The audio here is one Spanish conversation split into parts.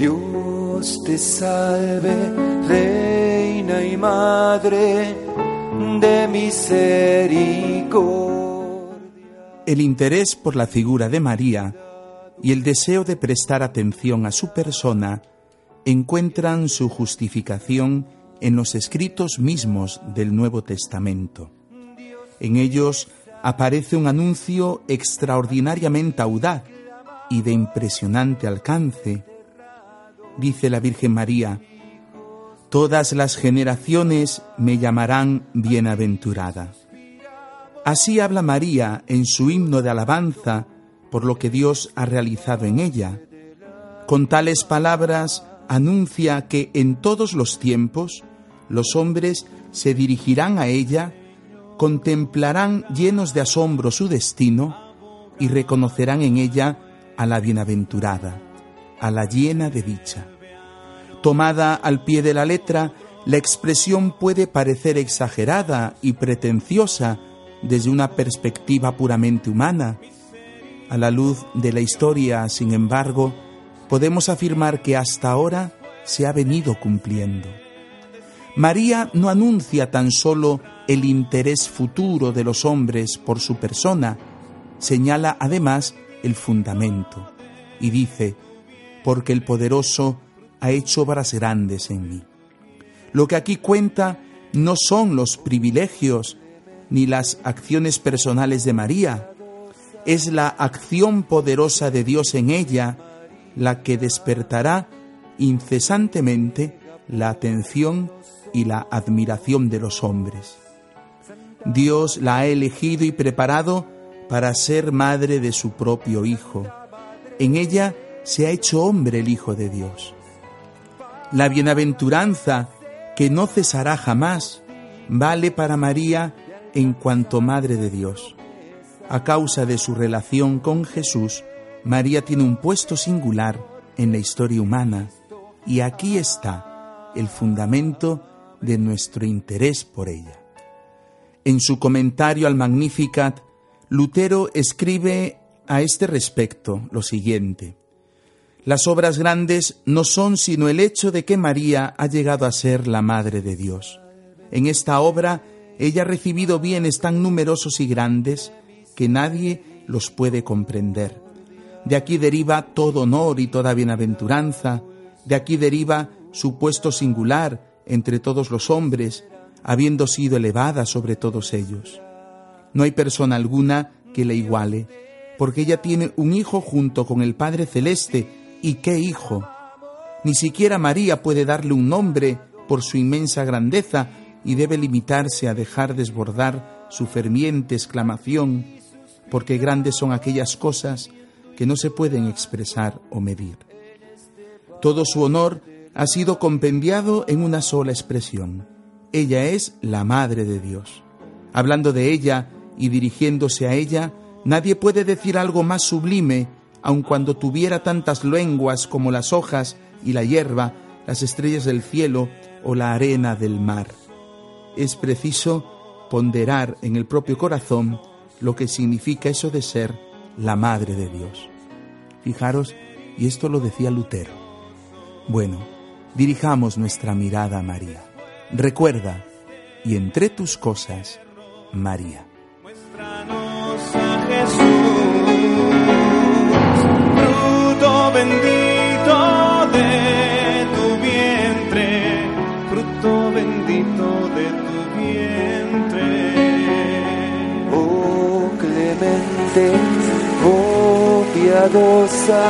Dios te salve, Reina y Madre de misericordia. El interés por la figura de María y el deseo de prestar atención a su persona encuentran su justificación en los escritos mismos del Nuevo Testamento. En ellos aparece un anuncio extraordinariamente audaz y de impresionante alcance dice la Virgen María, Todas las generaciones me llamarán bienaventurada. Así habla María en su himno de alabanza por lo que Dios ha realizado en ella. Con tales palabras anuncia que en todos los tiempos los hombres se dirigirán a ella, contemplarán llenos de asombro su destino y reconocerán en ella a la bienaventurada a la llena de dicha. Tomada al pie de la letra, la expresión puede parecer exagerada y pretenciosa desde una perspectiva puramente humana. A la luz de la historia, sin embargo, podemos afirmar que hasta ahora se ha venido cumpliendo. María no anuncia tan solo el interés futuro de los hombres por su persona, señala además el fundamento y dice, porque el poderoso ha hecho obras grandes en mí. Lo que aquí cuenta no son los privilegios ni las acciones personales de María, es la acción poderosa de Dios en ella la que despertará incesantemente la atención y la admiración de los hombres. Dios la ha elegido y preparado para ser madre de su propio Hijo. En ella se ha hecho hombre el Hijo de Dios. La bienaventuranza, que no cesará jamás, vale para María en cuanto Madre de Dios. A causa de su relación con Jesús, María tiene un puesto singular en la historia humana y aquí está el fundamento de nuestro interés por ella. En su comentario al Magnificat, Lutero escribe a este respecto lo siguiente. Las obras grandes no son sino el hecho de que María ha llegado a ser la Madre de Dios. En esta obra ella ha recibido bienes tan numerosos y grandes que nadie los puede comprender. De aquí deriva todo honor y toda bienaventuranza, de aquí deriva su puesto singular entre todos los hombres, habiendo sido elevada sobre todos ellos. No hay persona alguna que la iguale, porque ella tiene un hijo junto con el Padre Celeste, ¿Y qué hijo? Ni siquiera María puede darle un nombre por su inmensa grandeza y debe limitarse a dejar desbordar su ferviente exclamación, porque grandes son aquellas cosas que no se pueden expresar o medir. Todo su honor ha sido compendiado en una sola expresión. Ella es la Madre de Dios. Hablando de ella y dirigiéndose a ella, nadie puede decir algo más sublime aun cuando tuviera tantas lenguas como las hojas y la hierba, las estrellas del cielo o la arena del mar. Es preciso ponderar en el propio corazón lo que significa eso de ser la Madre de Dios. Fijaros, y esto lo decía Lutero. Bueno, dirijamos nuestra mirada a María. Recuerda, y entre tus cosas, María. Bendito de tu vientre, fruto bendito de tu vientre. Oh clemente, oh piadosa,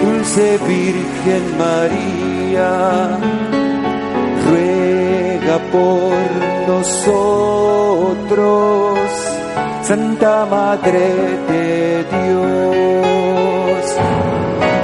Dulce Virgen María, ruega por nosotros, Santa Madre de Dios,